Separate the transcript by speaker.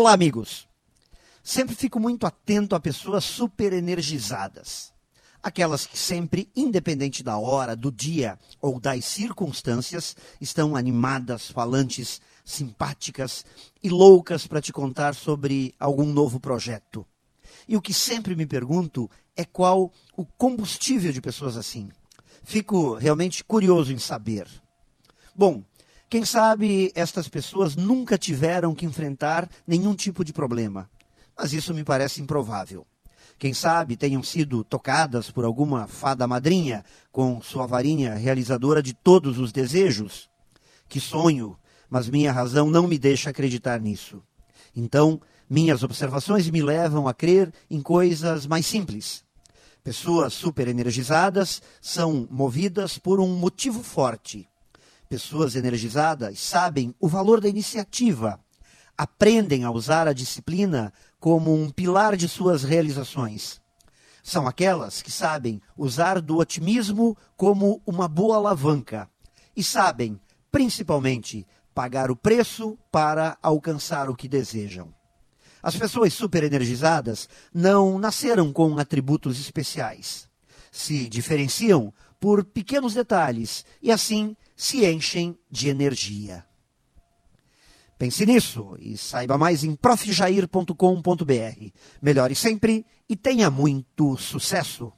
Speaker 1: Olá, amigos. Sempre fico muito atento a pessoas super energizadas. Aquelas que sempre, independente da hora, do dia ou das circunstâncias, estão animadas, falantes, simpáticas e loucas para te contar sobre algum novo projeto. E o que sempre me pergunto é qual o combustível de pessoas assim. Fico realmente curioso em saber. Bom, quem sabe estas pessoas nunca tiveram que enfrentar nenhum tipo de problema, mas isso me parece improvável. Quem sabe tenham sido tocadas por alguma fada madrinha com sua varinha realizadora de todos os desejos? Que sonho, mas minha razão não me deixa acreditar nisso. Então, minhas observações me levam a crer em coisas mais simples. Pessoas super energizadas são movidas por um motivo forte Pessoas energizadas sabem o valor da iniciativa, aprendem a usar a disciplina como um pilar de suas realizações. São aquelas que sabem usar do otimismo como uma boa alavanca e sabem, principalmente, pagar o preço para alcançar o que desejam. As pessoas superenergizadas não nasceram com atributos especiais. Se diferenciam por pequenos detalhes e assim se enchem de energia. Pense nisso e saiba mais em profjair.com.br. Melhore sempre e tenha muito sucesso!